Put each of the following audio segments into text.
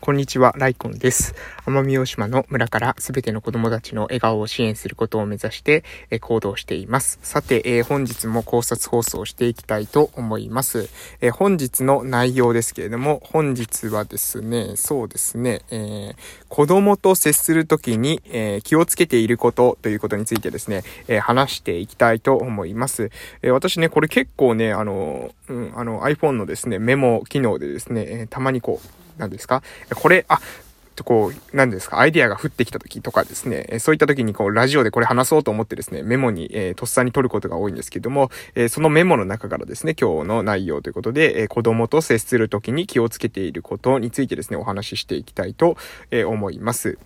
こんにちは、ライコンです。奄美大島の村からすべての子供たちの笑顔を支援することを目指して、行動しています。さて、えー、本日も考察放送していきたいと思います、えー、本日の内容ですけれども、本日はですね、そうですね、えー、子供と接するときに、え気をつけていることということについてですね、え話していきたいと思います。え私ね、これ結構ね、あの、うん、あの iPhone のですね、メモ機能でですね、えたまにこう、なんですか？これ、あ、こう、何ですか、アイディアが降ってきた時とかですね、そういった時にこう、ラジオでこれ話そうと思ってですね、メモに、えー、とっさに取ることが多いんですけども、えー、そのメモの中からですね、今日の内容ということで、えー、子供と接する時に気をつけていることについてですね、お話ししていきたいと、え思います。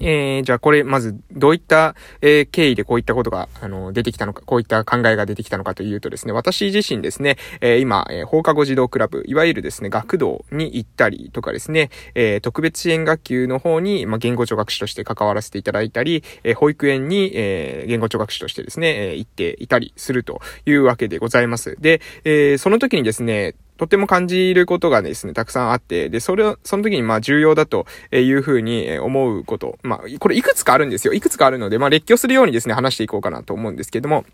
えー、じゃあこれ、まず、どういった、えー、経緯でこういったことが、あの、出てきたのか、こういった考えが出てきたのかというとですね、私自身ですね、えー、今、え、放課後児童クラブ、いわゆるですね、学童に行ったりとかですね、え、特別支援学級の方に、まあ、言語聴学士として関わらせていただいたり、え、保育園に、え、言語聴学士としてですね、え、行っていたりするというわけでございます。で、え、その時にですね、とても感じることがですね、たくさんあって、で、それを、その時にまあ重要だというふうに思うこと。まあ、これいくつかあるんですよ。いくつかあるので、まあ列挙するようにですね、話していこうかなと思うんですけども、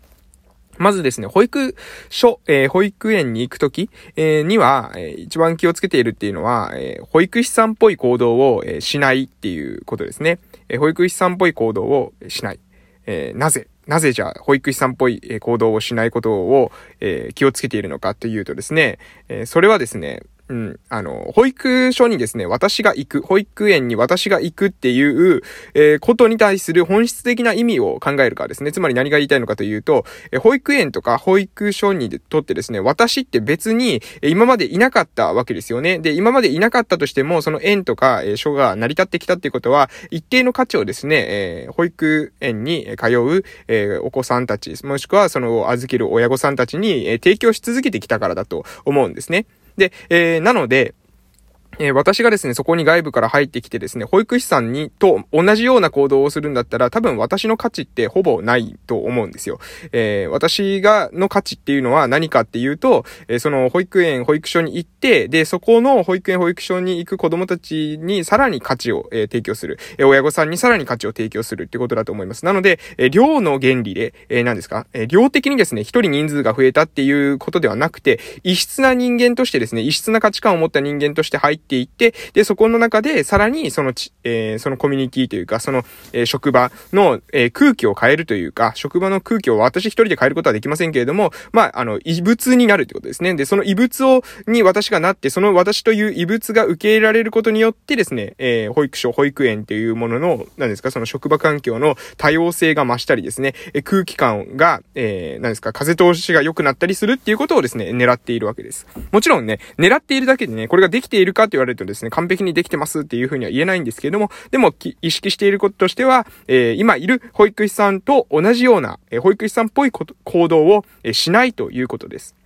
まずですね、保育所、えー、保育園に行くとき、えー、には、えー、一番気をつけているっていうのは、え保育士さんっぽい行動を、えしないっていうことですね。え保育士さんっぽい行動をしない。えなぜなぜじゃあ、保育士さんっぽい行動をしないことを、え、気をつけているのかというとですね、え、それはですね、うん。あの、保育所にですね、私が行く、保育園に私が行くっていう、えー、ことに対する本質的な意味を考えるかですね。つまり何が言いたいのかというと、えー、保育園とか保育所にとってですね、私って別に、え、今までいなかったわけですよね。で、今までいなかったとしても、その園とか、えー、所が成り立ってきたっていうことは、一定の価値をですね、えー、保育園に通う、え、お子さんたち、もしくはその預ける親御さんたちに、え、提供し続けてきたからだと思うんですね。で、えー、なので、えー、私がですね、そこに外部から入ってきてですね、保育士さんに、と同じような行動をするんだったら、多分私の価値ってほぼないと思うんですよ。えー、私が、の価値っていうのは何かっていうと、えー、その保育園、保育所に行って、で、そこの保育園、保育所に行く子供たちにさらに価値を、え提供する。え親御さんにさらに価値を提供するってことだと思います。なので、え量の原理で、え何ですか、え量的にですね、一人人数が増えたっていうことではなくて、異質な人間としてですね、異質な価値観を持った人間として入ってっていって、で、そこの中で、さらに、そのち、えー、そのコミュニティというか、その、えー、職場の、えー、空気を変えるというか、職場の空気を私一人で変えることはできませんけれども、まあ、あの、異物になるってことですね。で、その異物を、に私がなって、その私という異物が受け入れられることによってですね、えー、保育所、保育園っていうものの、何ですか、その職場環境の多様性が増したりですね、え空気感が、えー、何ですか、風通しが良くなったりするっていうことをですね、狙っているわけです。もちろんね、狙っているだけでね、これができているかと言われるとですね、完璧にできてますっていうふうには言えないんですけれども、でも、意識していることとしては、えー、今いる保育士さんと同じような、えー、保育士さんっぽい行動を、えー、しないということです。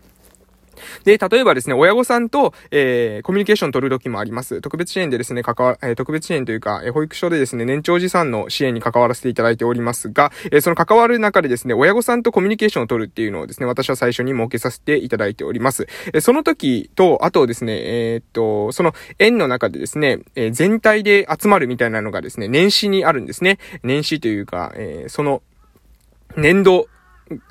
で、例えばですね、親御さんと、えー、コミュニケーション取る時もあります。特別支援でですね、関わ、えー、特別支援というか、えー、保育所でですね、年長児さんの支援に関わらせていただいておりますが、えー、その関わる中でですね、親御さんとコミュニケーションを取るっていうのをですね、私は最初に設けさせていただいております。えー、その時と、あとですね、えー、っと、その園の中でですね、えー、全体で集まるみたいなのがですね、年始にあるんですね。年始というか、えー、その、年度、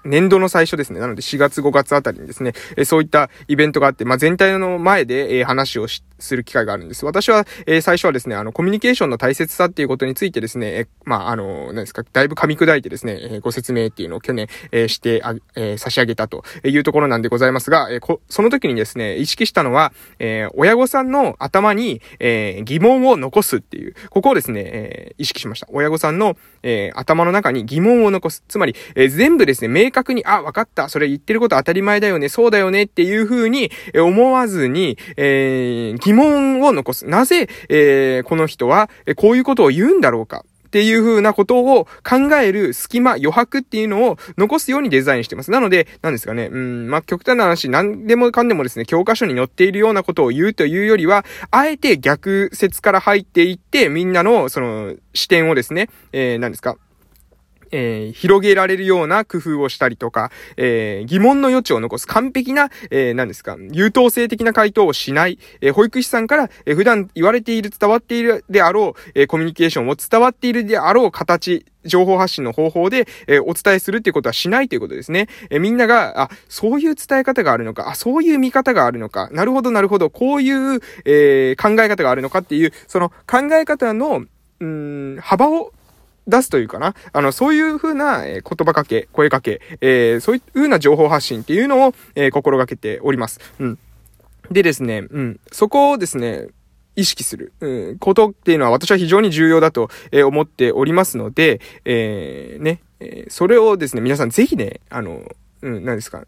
年度の最初ですね。なので4月5月あたりにですね、えそういったイベントがあって、まあ、全体の前で、え話をする機会があるんです。私は、え最初はですね、あの、コミュニケーションの大切さっていうことについてですね、えまあ、あの、何ですか、だいぶ噛み砕いてですね、えご説明っていうのを去年、えしてあ、え差し上げたというところなんでございますが、えこその時にですね、意識したのは、え親御さんの頭に、え疑問を残すっていう、ここをですね、え意識しました。親御さんの、え頭の中に疑問を残す。つまり、え全部ですね、で明確に、あ、わかった。それ言ってること当たり前だよね。そうだよね。っていう風に思わずに、えー、疑問を残す。なぜ、えー、この人は、こういうことを言うんだろうか。っていう風なことを考える隙間、余白っていうのを残すようにデザインしてます。なので、何ですかね、うん、まあ、極端な話、何でもかんでもですね、教科書に載っているようなことを言うというよりは、あえて逆説から入っていって、みんなの、その、視点をですね、えー、何ですか、えー、広げられるような工夫をしたりとか、えー、疑問の余地を残す完璧な、えー、何ですか、優等生的な回答をしない、えー、保育士さんから、えー、普段言われている、伝わっているであろう、えー、コミュニケーションを伝わっているであろう形、情報発信の方法で、えー、お伝えするっていうことはしないということですね。えー、みんなが、あ、そういう伝え方があるのか、あ、そういう見方があるのか、なるほど、なるほど、こういう、えー、考え方があるのかっていう、その考え方の、うん、幅を出すというかな。あの、そういう風な、え言葉かけ、声かけ、えー、そういう風な情報発信っていうのを、えー、心がけております。うん。でですね、うん。そこをですね、意識する、うん、ことっていうのは私は非常に重要だと、え思っておりますので、えー、ね、えそれをですね、皆さんぜひね、あの、うん、何ですか、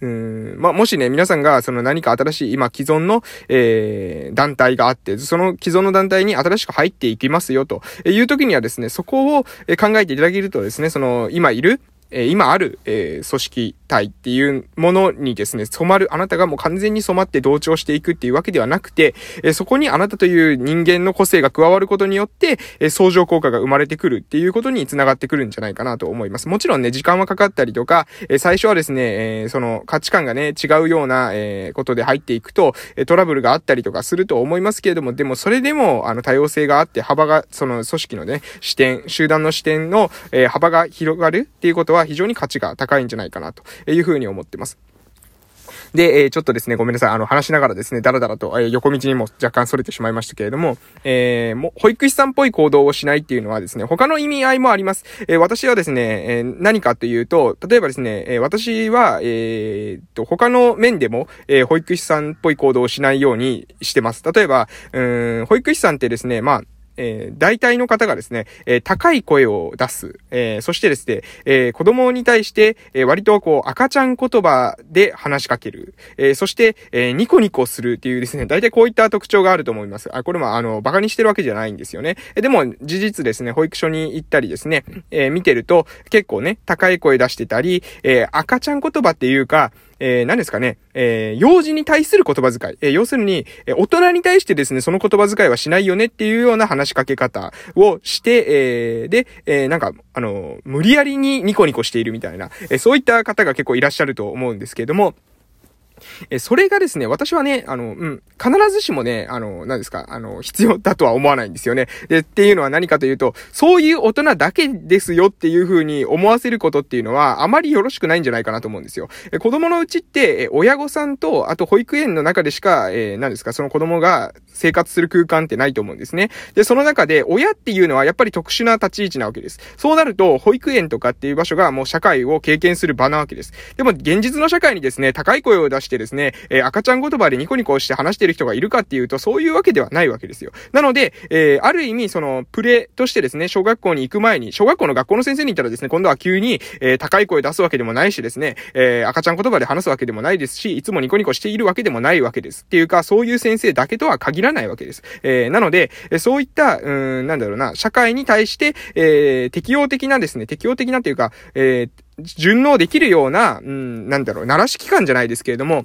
うん、まあ、もしね、皆さんが、その何か新しい、今既存の、えー、団体があって、その既存の団体に新しく入っていきますよ、という時にはですね、そこを考えていただけるとですね、その、今いる、え今ある、え組織体っていうものにですね、染まる、あなたがもう完全に染まって同調していくっていうわけではなくて、えそこにあなたという人間の個性が加わることによって、え相乗効果が生まれてくるっていうことにつながってくるんじゃないかなと思います。もちろんね、時間はかかったりとか、え最初はですね、えその価値観がね、違うような、えことで入っていくと、えトラブルがあったりとかすると思いますけれども、でもそれでも、あの、多様性があって、幅が、その組織のね、視点、集団の視点の、え幅が広がるっていうことは非常に価値が高いんじゃないかなというふうに思ってます。で、えー、ちょっとですね、ごめんなさい。あの、話しながらですね、だらだらと、えー、横道にも若干逸れてしまいましたけれども、えー、もう、保育士さんっぽい行動をしないっていうのはですね、他の意味合いもあります。えー、私はですね、えー、何かというと、例えばですね、えー、私は、えー、と、他の面でも、えー、保育士さんっぽい行動をしないようにしてます。例えば、うん、保育士さんってですね、まあ、えー、大体の方がですね、えー、高い声を出す。えー、そしてですね、えー、子供に対して、えー、割とこう、赤ちゃん言葉で話しかける。えー、そして、えー、ニコニコするっていうですね、大体こういった特徴があると思います。あ、これもあの、馬鹿にしてるわけじゃないんですよね。えでも、事実ですね、保育所に行ったりですね、えー、見てると、結構ね、高い声出してたり、えー、赤ちゃん言葉っていうか、えー、何ですかね、えー、幼児に対する言葉遣い。えー、要するに、え、大人に対してですね、その言葉遣いはしないよねっていうような話しかけ方をして、え、で、え、なんか、あの、無理やりにニコニコしているみたいな、え、そういった方が結構いらっしゃると思うんですけれども、え、それがですね、私はね、あの、うん、必ずしもね、あの、何ですか、あの、必要だとは思わないんですよね。で、っていうのは何かというと、そういう大人だけですよっていう風に思わせることっていうのは、あまりよろしくないんじゃないかなと思うんですよ。え、子供のうちって、え、親御さんと、あと保育園の中でしか、えー、何ですか、その子供が生活する空間ってないと思うんですね。で、その中で、親っていうのはやっぱり特殊な立ち位置なわけです。そうなると、保育園とかっていう場所がもう社会を経験する場なわけです。でも、現実の社会にですね、高い声を出してですね、えー、赤ちゃん言葉でニコニコして話してる人がいるかっていうと、そういうわけではないわけですよ。なので、えー、ある意味、その、プレとしてですね、小学校に行く前に、小学校の学校の先生にいたらですね、今度は急に、えー、高い声出すわけでもないしですね、えー、赤ちゃん言葉で話すわけでもないですし、いつもニコニコしているわけでもないわけです。っていうか、そういう先生だけとは限らないわけです。えー、なので、そういった、うん、なんだろうな、社会に対して、えー、適応的なですね、適応的なというか、えー、順応できるような、うん、なんだろう、鳴らし機関じゃないですけれども、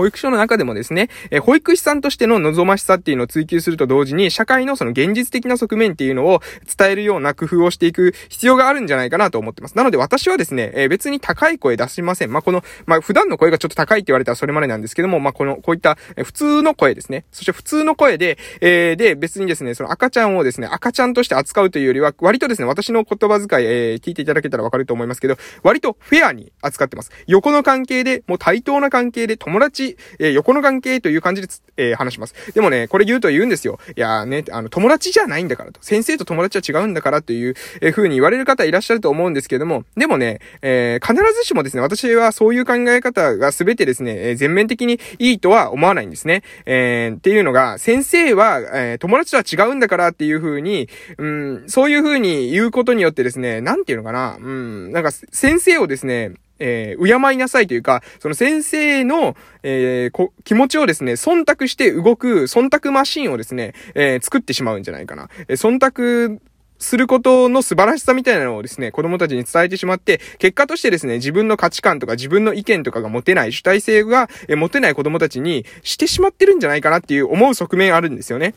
保育所の中でもですね、え保育士さんとしての望ましさっていうのを追求すると同時に、社会のその現実的な側面っていうのを伝えるような工夫をしていく必要があるんじゃないかなと思ってます。なので私はですね、え別に高い声出しません。まあ、この、まあ、普段の声がちょっと高いって言われたらそれまでなんですけども、まあ、この、こういった、え普通の声ですね。そして普通の声で、えー、で、別にですね、その赤ちゃんをですね、赤ちゃんとして扱うというよりは、割とですね、私の言葉遣い、えー、聞いていただけたらわかると思いますけど、割とフェアに扱ってます。横の関係で、もう対等な関係で友達、えー、横の関係という感じでえー、話します。でもね、これ言うと言うんですよ。いやね、あの、友達じゃないんだからと。先生と友達は違うんだからという、えー、風に言われる方いらっしゃると思うんですけども、でもね、えー、必ずしもですね、私はそういう考え方が全てですね、えー、全面的にいいとは思わないんですね。えー、っていうのが、先生は、えー、友達とは違うんだからっていう風に、うん、そういう風に言うことによってですね、なんていうのかな、うん、なんか先生をですね、えー、敬いなさいというか、その先生の、えー、気持ちをですね、忖度して動く、忖度マシンをですね、えー、作ってしまうんじゃないかな。え、忖度することの素晴らしさみたいなのをですね、子供たちに伝えてしまって、結果としてですね、自分の価値観とか自分の意見とかが持てない、主体性が持てない子供たちにしてしまってるんじゃないかなっていう思う側面あるんですよね。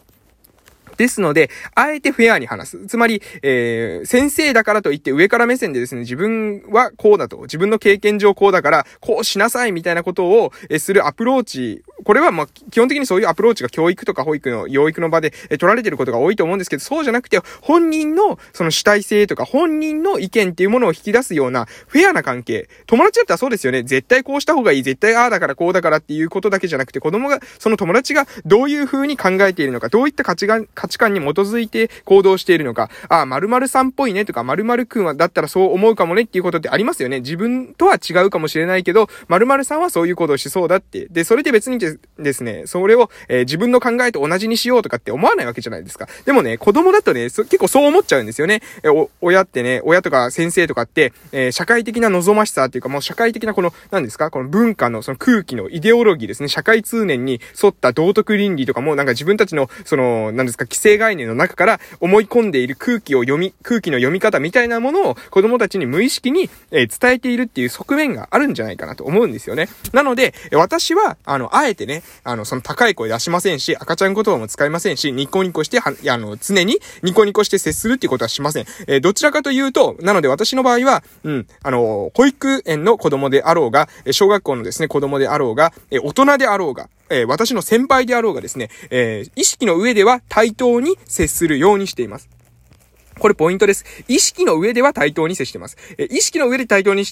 ですので、あえてフェアに話す。つまり、えー、先生だからといって上から目線でですね、自分はこうだと、自分の経験上こうだから、こうしなさいみたいなことを、えするアプローチ、これはま基本的にそういうアプローチが教育とか保育の、養育の場で、え取られてることが多いと思うんですけど、そうじゃなくて、本人のその主体性とか、本人の意見っていうものを引き出すような、フェアな関係。友達だったらそうですよね。絶対こうした方がいい。絶対ああだからこうだからっていうことだけじゃなくて、子供が、その友達がどういう風に考えているのか、どういった価値観、価値観に基づいて行動しているのか、ああ、〇〇さんっぽいねとか、〇〇くんはだったらそう思うかもねっていうことってありますよね。自分とは違うかもしれないけど、〇〇さんはそういう行動しそうだって。で、それで別にですですね、それを、えー、自分の考えと同じにしようとかって思わないわけじゃないですか。でもね、子供だとね、結構そう思っちゃうんですよね。えー、親ってね、親とか先生とかって、えー、社会的な望ましさっていうか、もう社会的なこの、何ですか？この文化のその空気のイデオロギーですね。社会通念に沿った道徳倫理とかも、なんか自分たちの、その、何ですか、規制概念の中から思い込んでいる空気を読み、空気の読み方みたいなものを子供たちに無意識に、え、伝えているっていう側面があるんじゃないかなと思うんですよね。なので、私は、あの、あえてね、あの、その高い声出しませんし、赤ちゃん言葉も使いませんし、ニコニコして、は、あの、常にニコニコして接するっていうことはしません。えー、どちらかというと、なので私の場合は、うん、あの、保育園の子供であろうが、小学校のですね、子供であろうが、え大人であろうが、え私の先輩であろうがですね、えー意識の上では対等に接するようにしています。これポイントです。意識の上では対等に接してます。え意識の上で対等に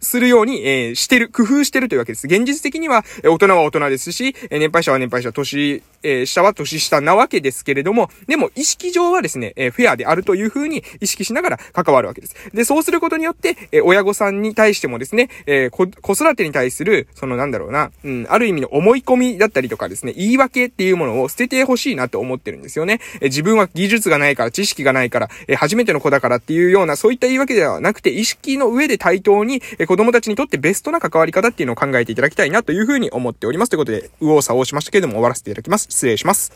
するように、えー、してる、工夫してるというわけです。現実的には、え大人は大人ですし、え年配者は年配者、年、え、下は年下なわけですけれども、でも意識上はですね、え、フェアであるというふうに意識しながら関わるわけです。で、そうすることによって、え、親御さんに対してもですね、え、子育てに対する、そのなんだろうな、うん、ある意味の思い込みだったりとかですね、言い訳っていうものを捨ててほしいなと思ってるんですよね。え、自分は技術がないから、知識がないから、え、初めての子だからっていうような、そういった言い訳ではなくて、意識の上で対等に、え、子供たちにとってベストな関わり方っていうのを考えていただきたいなというふうに思っております。ということで、右往左往しましたけれども終わらせていただきます。失礼します。